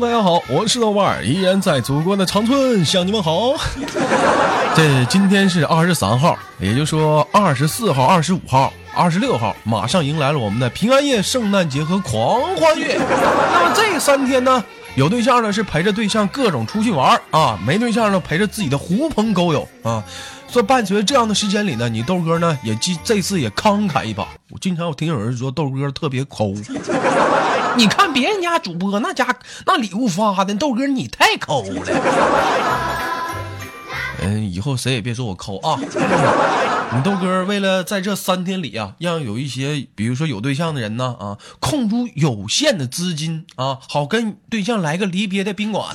大家好，我是豆瓣，依然在祖国的长春向你们好。这今天是二十三号，也就是说二十四号、二十五号、二十六号，马上迎来了我们的平安夜、圣诞节和狂欢月。那么这三天呢，有对象的是陪着对象各种出去玩啊，没对象呢陪着自己的狐朋狗友啊。说伴随这样的时间里呢，你豆哥呢也这这次也慷慨一把。我经常我听有人说豆哥特别抠，你看别人家主播那家那礼物发的，豆哥你太抠了。嗯，以后谁也别说我抠啊！你豆哥为了在这三天里啊，让有一些比如说有对象的人呢啊，空出有限的资金啊，好跟对象来个离别的宾馆。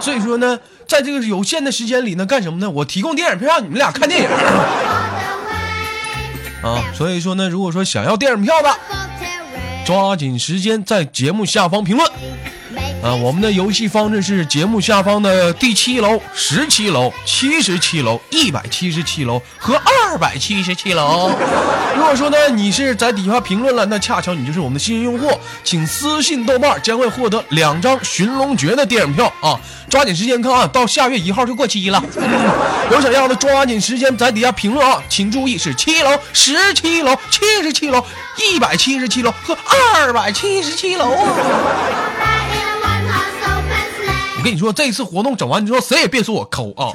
所以说呢，在这个有限的时间里呢，干什么呢？我提供电影票让你们俩看电影。啊，所以说呢，如果说想要电影票的，抓紧时间在节目下方评论。啊，我们的游戏方式是节目下方的第七楼、十七楼、七十七楼、一百七十七楼和二百七十七楼。如果说呢，你是在底下评论了，那恰巧你就是我们的新用户，请私信豆瓣将会获得两张《寻龙诀》的电影票啊！抓紧时间看啊，到下月一号就过期了。有想要的，抓紧时间在底下评论啊！请注意是七楼、十七楼、七十七楼、一百七十七楼和二百七十七楼！跟你说，这次活动整完之后，谁也别说我抠啊！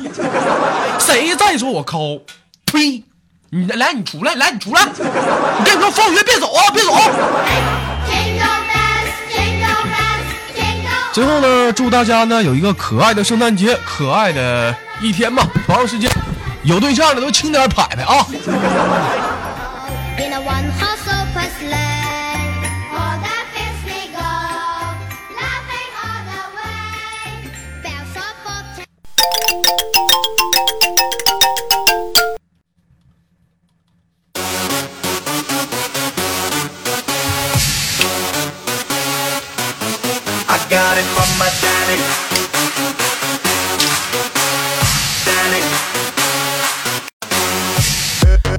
谁再说我抠，呸！你来，你出来，来，你出来！我跟你说，放学别走啊，别走！最后呢，祝大家呢有一个可爱的圣诞节，可爱的一天吧。同样时间，有对象的都轻点拍拍啊！it, mama, down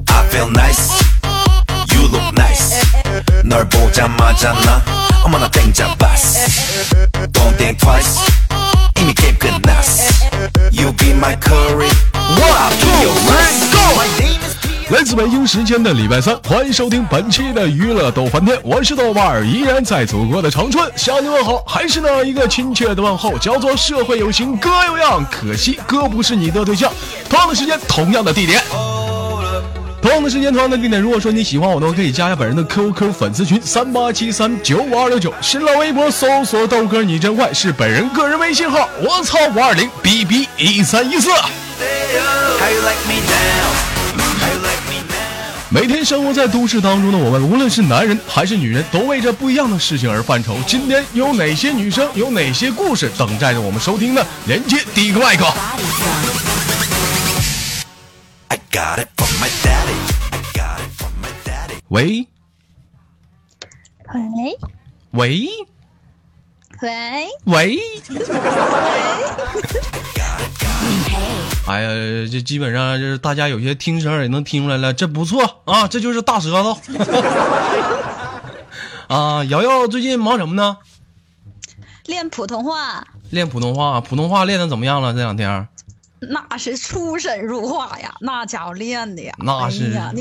I feel nice. You look nice. 널 보자마자 时间的礼拜三，欢迎收听本期的娱乐逗翻天，我是豆瓣。儿，依然在祖国的长春向你问好，还是那一个亲切的问候，叫做社会有型哥有样，可惜哥不是你的对象。同样的时间，同样的地点，同样的时间，同样的地点。如果说你喜欢我的话，可以加一下本人的 QQ 粉丝群三八七三九五二六九，新浪微博搜索豆哥你真坏是本人个人微信号，我操五二零 B B 一三一四。每天生活在都市当中的我们，无论是男人还是女人，都为这不一样的事情而犯愁。今天有哪些女生，有哪些故事等待着我们收听呢？连接第一个麦克。喂。喂。喂。喂。喂。哎呀，这基本上就是大家有些听声也能听出来了，这不错啊，这就是大舌头。啊，瑶瑶最近忙什么呢？练普通话。练普通话，普通话练的怎么样了？这两天？那是出神入化呀，那家伙练的呀。那是啊，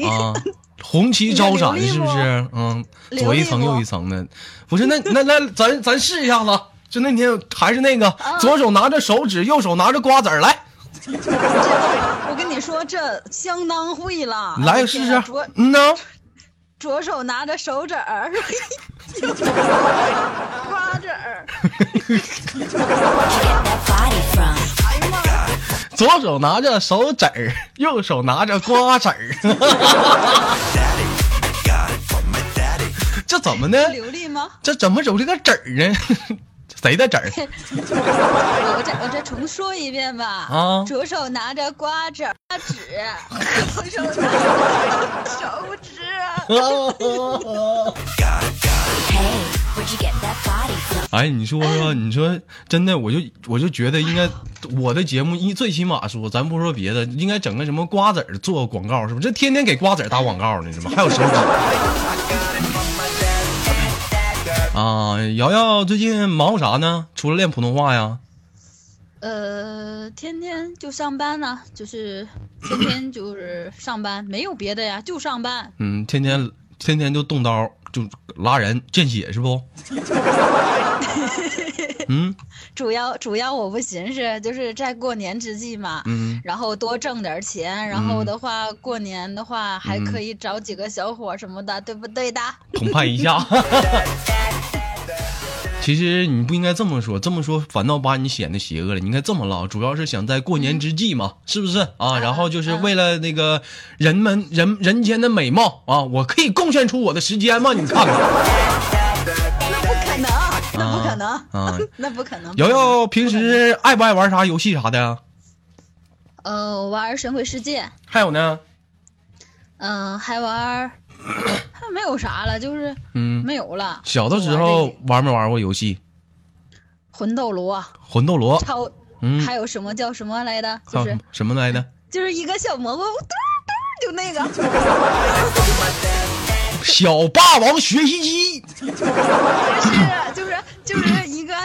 红旗招展是不是？嗯，左一层右一层的。不是，那那那咱咱试一下子，就那天还是那个，左手拿着手指，右手拿着瓜子儿来。我跟你说，这相当会了。来试试。嗯呢。左手拿着手指儿，右 手瓜子儿。左手拿着手指儿，右手拿着瓜子儿。这怎么呢？流利吗？这怎么有这个纸儿呢？谁的纸儿？我再我再重说一遍吧。啊！左手拿着瓜子瓜子，右 手拿着手指。哎，你说说，你说真的，我就我就觉得应该我的节目一最起码说，咱不说别的，应该整个什么瓜子儿做广告，是不是？这天天给瓜子儿打广告呢，是吗？还有手指。啊，瑶瑶最近忙活啥呢？除了练普通话呀？呃，天天就上班呢，就是 天天就是上班，没有别的呀，就上班。嗯，天天天天就动刀，就拉人见血是不？嗯 主要主要我不寻思，就是在过年之际嘛，嗯然后多挣点钱，然后的话过年的话还可以找几个小伙什么的，对不对的？澎湃一下。其实你不应该这么说，这么说反倒把你显得邪恶了。你应该这么唠，主要是想在过年之际嘛，是不是啊？然后就是为了那个人们人人间的美貌啊，我可以贡献出我的时间吗？你看看，那不可能，啊 那不可能。瑶瑶平时爱不爱玩啥游戏啥的呀？呃玩《神鬼世界》，还有呢？嗯、还玩，还没有啥了，就是嗯，没有了。小的时候玩没玩过游戏？魂斗罗、魂斗罗，超，嗯，还有什么叫什么来的？还有就是什么来的？就是一个小蘑菇，嘟嘟，就那个。小霸王学习机。不是，就是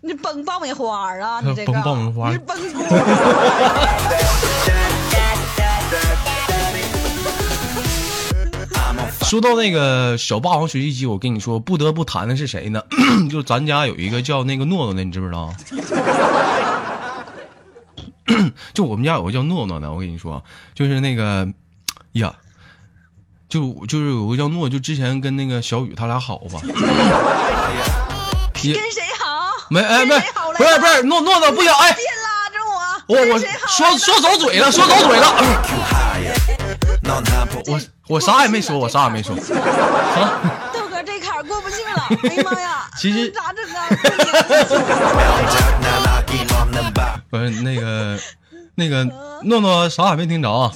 你是崩爆米花啊？你这个 崩爆米花你崩锅。说到那个小霸王学习机，我跟你说，不得不谈的是谁呢？就咱家有一个叫那个诺诺的，你知不知道？就我们家有个叫诺诺的，我跟你说，就是那个呀，就就是有个叫诺，就之前跟那个小雨他俩好吧？也跟谁好？没哎没不是不是诺诺诺不行哎，别拉着我！我我说说走嘴了，说走嘴了，我我啥也没说，我啥也没说。豆哥这坎过不去了，哎呀妈呀！其实咋整啊？不是那个那个诺诺啥也没听着啊。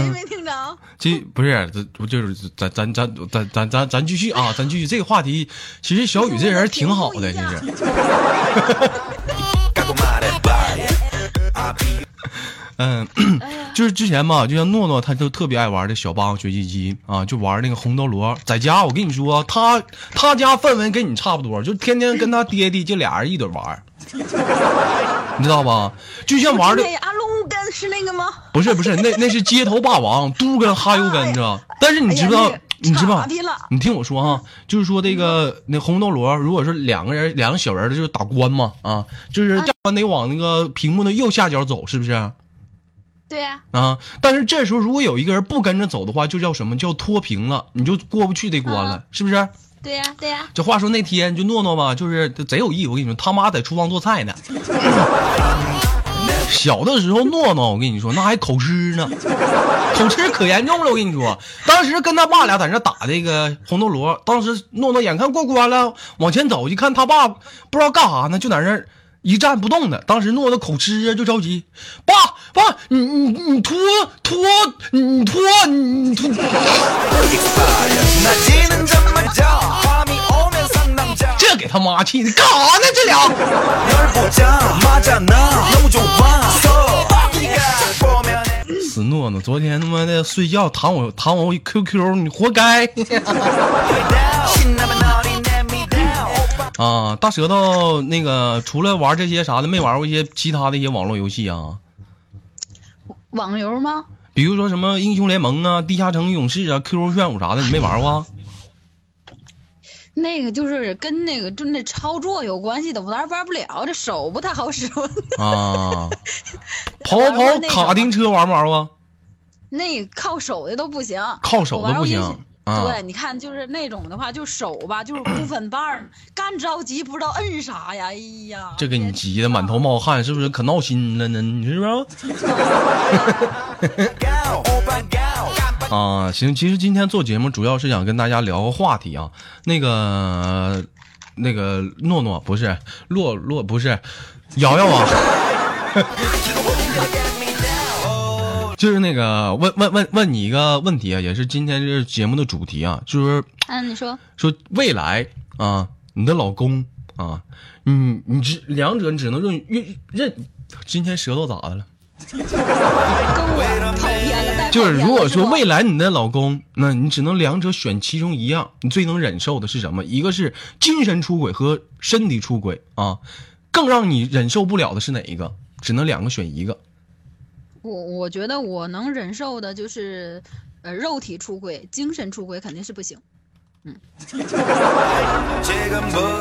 谁没听着？这不是，这不就是咱咱咱咱咱咱咱继续啊，咱继续这个话题。其实小雨这人挺好的，其实。嗯，就是之前嘛，就像诺诺，他就特别爱玩这小霸王学习机啊，就玩那个红斗罗。在家，我跟你说，他他家氛围跟你差不多，就天天跟他爹地就俩人一堆玩，你知道吧？就像玩的 根是那个吗？不是不是，那那是街头霸王，都跟哈油根，你知道？但是你知道哎呀，你知道差评了？你听我说哈，就是说这个那红斗罗，如果是两个人两个小人的，就是打关嘛啊，就是关得往那个屏幕的右下角走，是不是？对呀，啊，但是这时候如果有一个人不跟着走的话，就叫什么叫脱屏了，你就过不去这关了，啊是不是？对呀，对呀。这话说那天就诺诺吧，就是贼有意思。我跟你说，他妈在厨房做菜呢。小的时候，诺诺，我跟你说，那还口吃呢，口吃可严重了。我跟你说，当时跟他爸俩在那打这个红斗罗，当时诺诺眼看过关了，往前走，一看他爸不知道干啥呢，就在那儿一站不动的。当时诺诺口吃，就着急，爸爸，你你你脱脱你脱你脱。这给他妈气的干啥呢？这俩。死诺诺昨天他妈的睡觉躺我躺我 qq 你活该。啊大舌头那个除了玩这些啥的没玩过一些其他的一些网络游戏啊？网网游吗？比如说什么英雄联盟啊地下城勇士啊 qq 炫舞啥的你没玩过？那个就是跟那个就那操作有关系的，我玩玩不了，这手不太好使。啊，跑跑卡丁车玩不玩过？那靠手的都不行，靠手的不行啊对，你看就是那种的话，就手吧，就是不分瓣儿，干着急不知道摁啥呀，哎呀，这给你急的满头冒汗，是不是可闹心了呢？你是不是？啊，行，其实今天做节目主要是想跟大家聊个话题啊，那个那个诺诺，不是，洛洛，不是，瑶瑶啊。就是那个，问问问问你一个问题啊，也是今天这节目的主题啊，就是，嗯，你说说未来啊，你的老公啊，你你只两者你只能用用认，今天舌头咋的了？就是如果说未来你的老公，那你只能两者选其中一样，你最能忍受的是什么？一个是精神出轨和身体出轨啊，更让你忍受不了的是哪一个？只能两个选一个。我我觉得我能忍受的就是，呃，肉体出轨，精神出轨肯定是不行。嗯，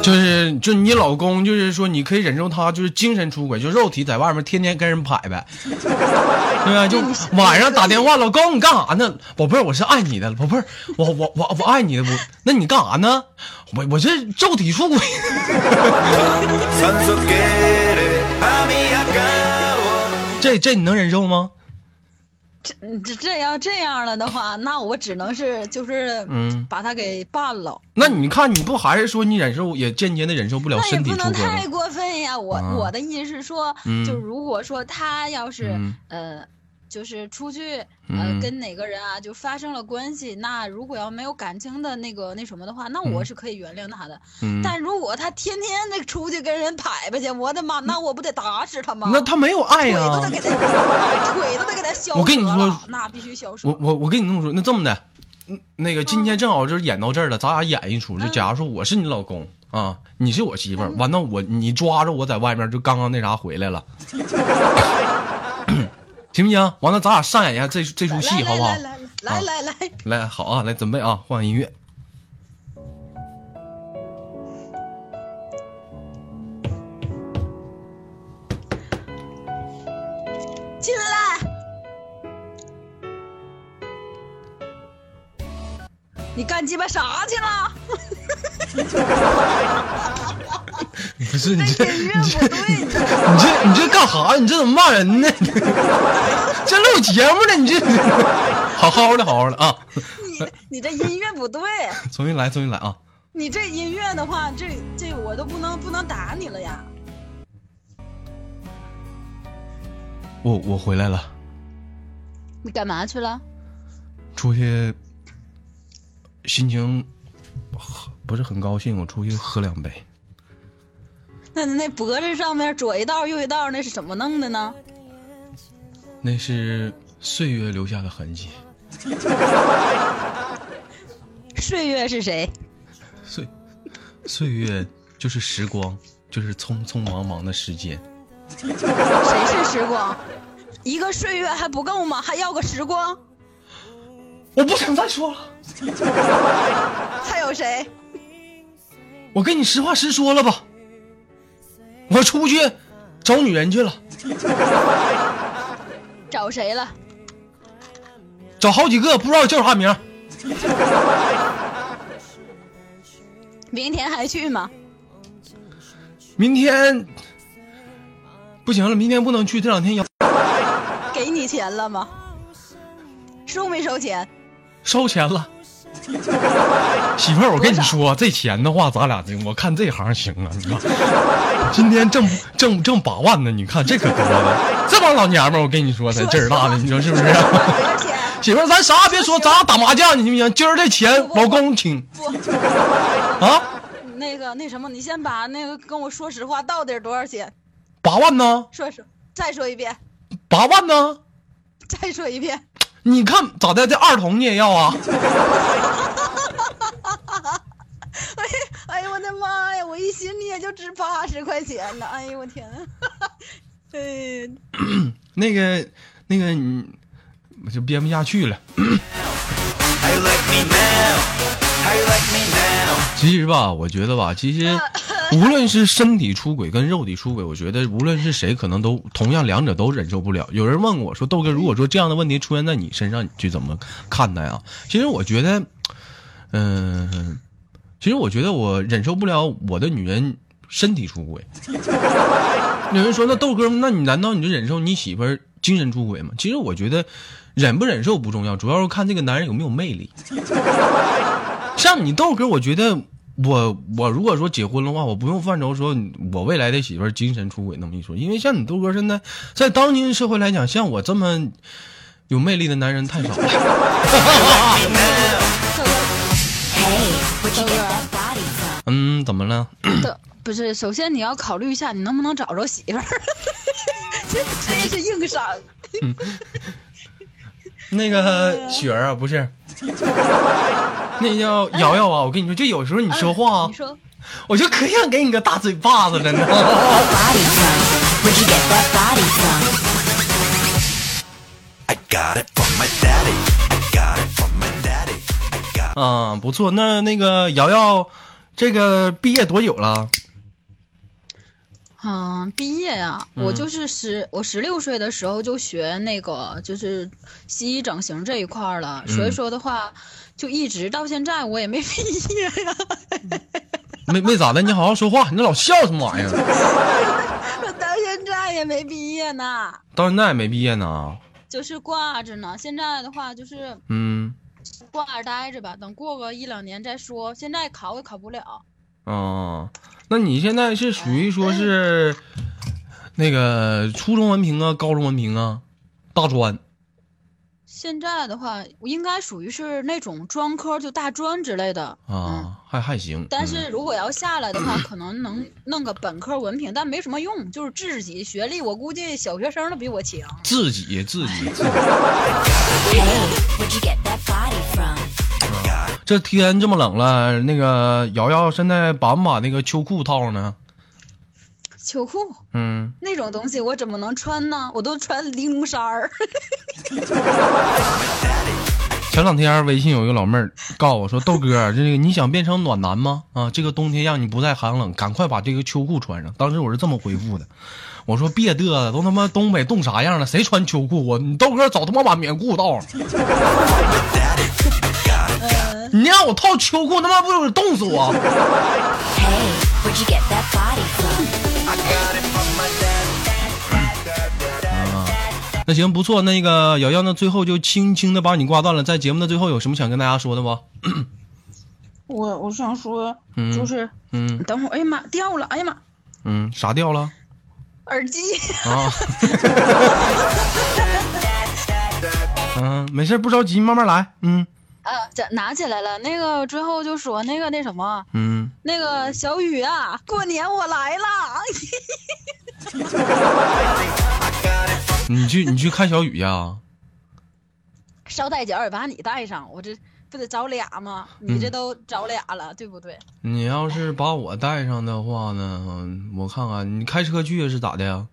就是就你老公，就是说你可以忍受他就是精神出轨，就肉体在外面天天跟人拍呗，对吧？就晚上打电话，老公你干啥呢？宝贝儿，我是爱你的，宝贝儿，我我我我爱你的，我那你干啥呢？我我这肉体出轨。这这你能忍受吗？这这这样这样了的话，那我只能是就是嗯把他给办了。那你看，你不还是说你忍受也间接的忍受不了那也不身体出轨吗？能太过分呀！我、啊我的意思是说，嗯就如果说他要是、嗯呃，就是出去呃、嗯跟哪个人啊就发生了关系，那如果要没有感情的那个那什么的话，那我是可以原谅他的。嗯，但如果他天天的出去跟人拍拍去，我的妈，那我不得打死他吗？那他没有爱腿都呀得。给他，腿都得给他削折了。我跟你说那必须削折。我我我跟你这么说，那这么的，嗯那个今天正好就是演到这儿了，咱俩演一出。就假如说我是你老公啊，你是我媳妇儿，完了我你抓着我在外面就刚刚那啥回来了，行不行？完了咱俩上演一下这这出戏好不好来？来来来来好啊，来准备啊，换音乐。进来。你干鸡巴啥去了？不是你这你这你这你这干啥？你这怎么骂人呢？这录节目呢，你这好好的好好的啊！你你这音乐不对，重新来，重新来啊！你这音乐的话，这这我都不能不能打你了呀。我我回来了，你干嘛去了？出去心情喝不是很高兴，我出去喝两杯。那那脖子上面左一道右一道，那是怎么弄的呢？那是岁月留下的痕迹，岁月是谁？岁岁月就是时光，就是匆匆忙忙的时间。谁是时光？一个岁月还不够吗？还要个时光？我不想再说了，还有谁？我跟你实话实说了吧，我出去找女人去了，找谁了？找好几个，不知道叫啥名。明天还去吗？明天不行了，明天不能去，这两天要给你钱了吗？收没收钱？收钱了。媳妇儿，我跟你说，这钱的话，咱俩这我看这行行啊，你看，今天挣挣挣八万呢，你看这可多了。这帮老娘们儿，我跟你说，才劲儿大的，你说是不是？媳妇儿，咱啥也别说，咱俩打麻将去行不行？今儿这钱老公请不，啊，那个那什么，你先把那个跟我说实话，到底多少钱？八万呢？说说，再说一遍，八万呢？再说一遍。你看咋的？这二筒你也要啊？哎哎呦我的妈呀！我一寻你也就值八十块钱呢！哎呦我天呐！哎，那个那个你我就编不下去了。How you like me now? 其实吧，我觉得吧，其实 无论是身体出轨跟肉体出轨，我觉得无论是谁，可能都同样两者都忍受不了。有人问我说：“豆哥，如果说这样的问题出现在你身上，你去怎么看待啊？”其实我觉得，嗯、其实我觉得我忍受不了我的女人身体出轨。有人说：“那豆哥，那你难道你就忍受你媳妇儿精神出轨吗？其实我觉得忍不忍受不重要，主要是看这个男人有没有魅力。像你豆哥，我觉得我我如果说结婚的话，我不用犯愁说我未来的媳妇儿精神出轨那么一说，因为像你豆哥现在在当今社会来讲，像我这么有魅力的男人太少了。嗯，怎么了？豆不是，首先你要考虑一下，你能不能找着媳妇儿，这 真是硬伤。那个雪儿啊，不是，那叫瑶瑶啊。我跟你说，就有时候你说话啊，我就可想给你个大嘴巴子的那种。啊，不错，那那个瑶瑶，这个毕业多久了？嗯，毕业呀、我就是十，我十六岁的时候就学那个就是西医整形这一块儿了，所以说的话，就一直到现在我也没毕业呀，没没咋的，你好好说话，你这老笑什么玩意儿？我到现在也没毕业呢，到现在也没毕业呢。就是挂着呢。现在的话就是嗯，挂着待着吧，等过个一两年再说。现在考也考不了，啊，那你现在是属于说是那个初中文凭啊，高中文凭啊，大专现在的话我应该属于是那种专科，就大专之类的。嗯，啊，还还行。但嗯是如果要下来的话，可能能弄个本科文凭，但没什么用，就是自己学历，我估计小学生都比我强。自己自己自己，这天这么冷了，那个瑶瑶现在把不把那个秋裤套上呢？秋裤嗯，那种东西我怎么能穿呢？我都穿玲珑衫儿。前两天微信有一个老妹儿告诉我说：“豆哥，这个你想变成暖男吗？啊，这个冬天让你不再寒冷，赶快把这个秋裤穿上。”当时我是这么回复的，我说：“别嘚瑟，都他妈东北冻啥样了，谁穿秋裤啊？你豆哥早他妈把棉裤套上。你让我套秋裤，他妈不得冻死我 daddy. 那行不错，那个瑶瑶呢，最后就轻轻的把你挂断了。在节目的最后，有什么想跟大家说的不？我我想说，嗯就是嗯等会儿，哎呀妈，掉了！哎呀妈，嗯，啥掉了耳机。啊？嗯，没事，不着急，慢慢来。嗯啊，这拿起来了。那个最后就说那个那什么，嗯，那个小雨啊，过年我来了。你去你去看小雨呀？捎带脚也把你带上，我这不得找俩吗？你这都找俩了，对不对？你要是把我带上的话呢，我看看你开车去是咋的呀？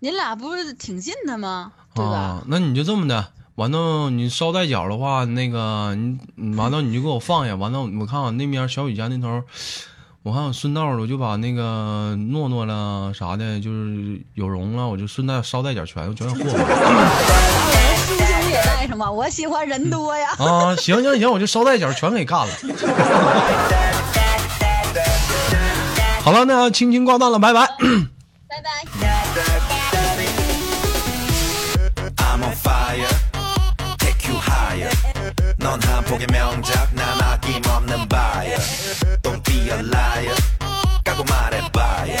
你俩不是挺近的吗？对吧？啊，那你就这么的，完了你捎带脚的话，那个你你完了你就给我放下，完了我看看那边小雨家那头，我看我顺道我就把那个诺诺了啥的，就是有容了，我就顺带捎带脚全全给霍霍了叔兄也带上吧，我喜欢人多呀。啊！行行行，我就捎带脚全给干了。好了，那轻轻挂断了，拜拜。拜拜。넌 한폭의 명작, 난 아낌없는 buyer. Don't be a liar. 까고 말해봐요.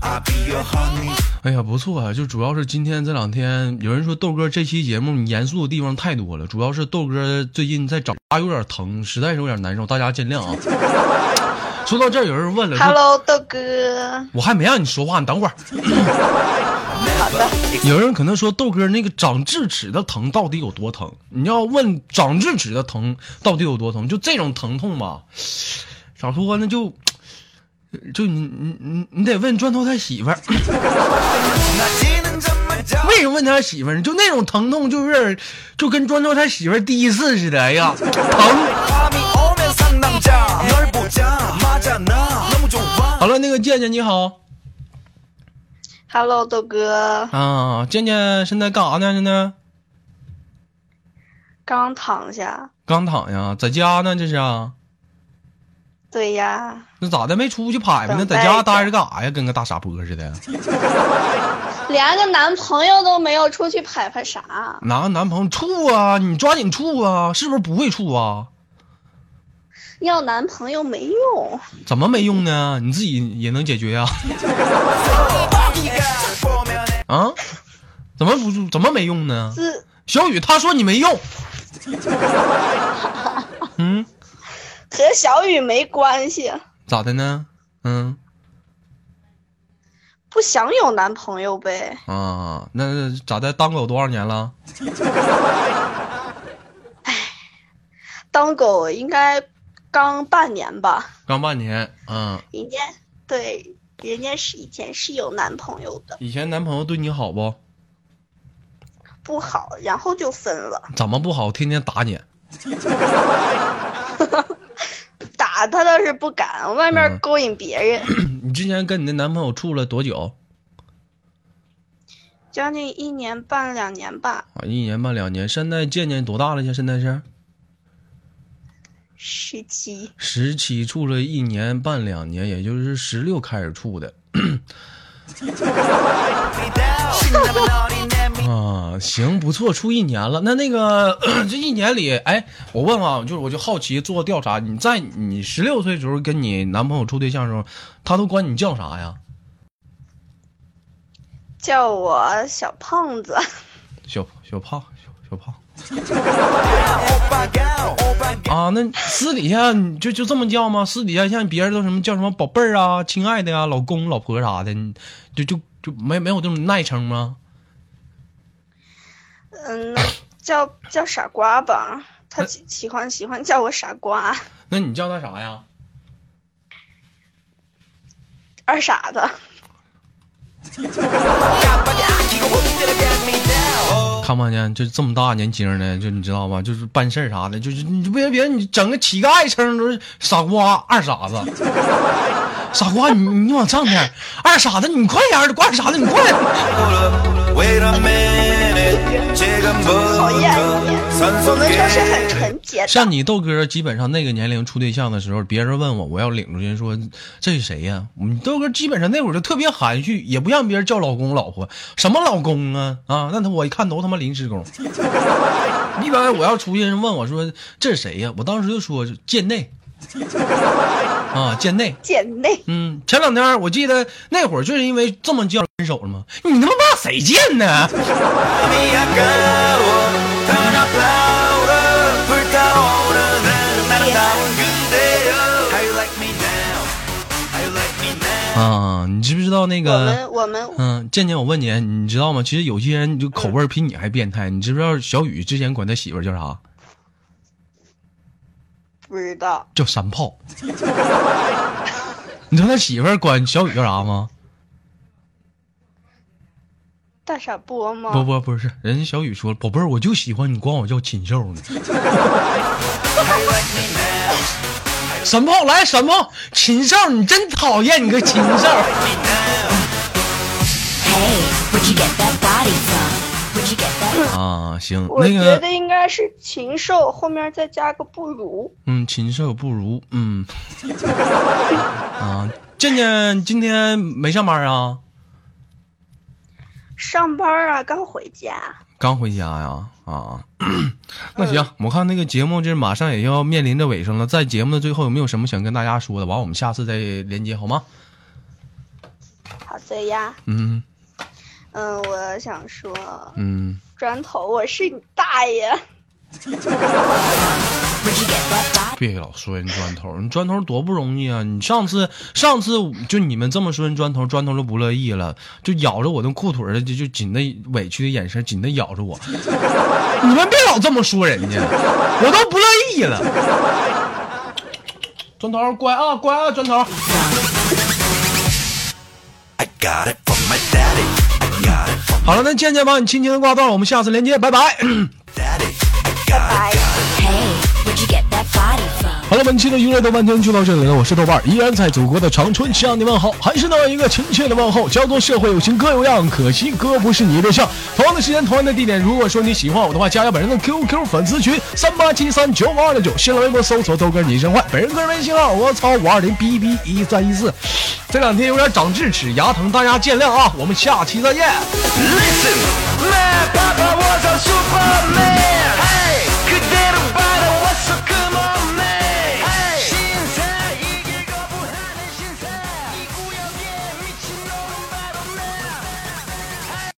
I'll be your honey. 哎呀，不错啊！就主要是今天这两天，有人说豆哥这期节目你严肃的地方太多了，主要是豆哥最近在长牙有点疼，实在是有点难受，大家见谅啊。说到这儿，有人问了，说 Hello，豆哥，我还没让你说话，你等会儿。 有人可能说豆哥那个长智齿的疼到底有多疼？你要问长智齿的疼到底有多疼？就这种疼痛吧。咋说呢就就你你你你得问砖头他媳妇儿。为什么问他媳妇儿就那种疼痛就是就跟砖头他媳妇儿第一次似的哎呀疼。好了那个健健你好。Hello，豆哥，啊，健健现在干啥呢？现在刚躺下。刚躺下，在家呢，这是啊？对呀，那咋的？没出去拍拍呢？在家着待着干啥呀？跟个大傻波似的。连个男朋友都没有，出去拍拍啥？哪个男朋友处啊？你抓紧处啊！是不是不会处啊？要男朋友没用，怎么没用呢？你自己也能解决呀、啊？怎么不怎么没用呢？自小雨他说你没用。嗯，和小雨没关系，咋的呢？嗯不想有男朋友呗。啊，那咋的？当狗多少年了？哎当狗应该刚半年吧，刚半年。嗯，人家对人家是以前是有男朋友的，以前男朋友对你好不？不好，然后就分了。怎么不好？天天打你。打他倒是不敢，外嗯面勾引别人，你之前跟你的男朋友处了多久？将近一年半两年吧，啊，一年半两年。现在渐渐多大了去？现在是十七。十七，处了一年半两年，也就是十六开始处的。啊，行，不错，处一年了。那那个 这一年里，哎，我问啊，就是我就好奇做调查，你在你十六岁的时候跟你男朋友处对象的时候，他都管你叫啥呀？叫我小胖子，小小胖，小小胖。啊，那私底下你就就这么叫吗？私底下像别人都什么叫什么宝贝儿啊、亲爱的呀、老公、老婆啥的，你就就就没没有这种耐称吗？嗯，叫叫傻瓜吧，他喜喜欢喜欢叫我傻瓜，那你叫他啥呀？二傻子。看没见？就这么大年轻的，就你知道吧？就是办事儿啥的，就是你别别你整个乞丐称都是傻瓜、二傻子。傻瓜，你你往上点。二傻子，你快点！二傻子，二傻子，你快点！讨厌！我们是很纯洁。像你豆哥，基本上那个年龄处对象的时候，别人问我，我要领出去说这是谁呀？你豆哥基本上那会儿就特别含蓄，也不让别人叫老公老婆，什么老公啊啊？那他我一看都他妈临时工。一般我要出去问我说这是谁呀？我当时就说贱内。啊 贱内。贱内。嗯前两天我记得那会儿就是因为这么叫分手了吗？你他妈骂谁贱呢？啊你知不知道那个嗯健健我问你你知道吗？其实有些人就口味比你还变态你知不知道小雨之前管他媳妇叫啥？不知道叫山炮。你知道他媳妇儿管小雨叫啥吗？大傻波吗？不不不是，人家小雨说，宝贝儿，我就喜欢你管我叫禽兽呢。三炮来，三炮，禽兽，你真讨厌，你个禽兽。啊，行，我觉那个，得应该是禽兽，后面再加个不如。嗯，禽兽不如，嗯，啊，健健今天没上班啊？上班啊，刚回家。刚回家呀？啊，那行，我看那个节目这马上也要面临着尾声了，在节目的最后有没有什么想跟大家说的？完，我们下次再连接好吗？好的呀，嗯嗯，我想说，嗯，砖头，我是你大爷。别老说人砖头，人砖头多不容易啊！你上次上次就你们这么说人砖头，砖头都不乐意了，就咬着我的裤腿儿，就就紧的委屈的眼神，紧的咬着我。你们别老这么说人家，我都不乐意了。砖头乖啊乖啊，砖头。I got it from my daddy 好了，那健健帮你轻轻的挂断，我们下次连接，拜拜。daddy 好了，本期的娱乐豆瓣天就到这里了，我是豆瓣，依然在祖国的长春向你问好，还是那一个亲切的问候，叫做社会有情哥有样，可惜哥不是你的对象。同样的时间，同样的地点，如果说你喜欢我的话，加下本人的 QQ 粉丝群三八七三九五二六九，新浪微博搜索豆哥你真坏，本人个人微信号我操五二零 B B 一三一四。这两天有点长智齿，牙疼，大家见谅啊，我们下期再见。Listen, man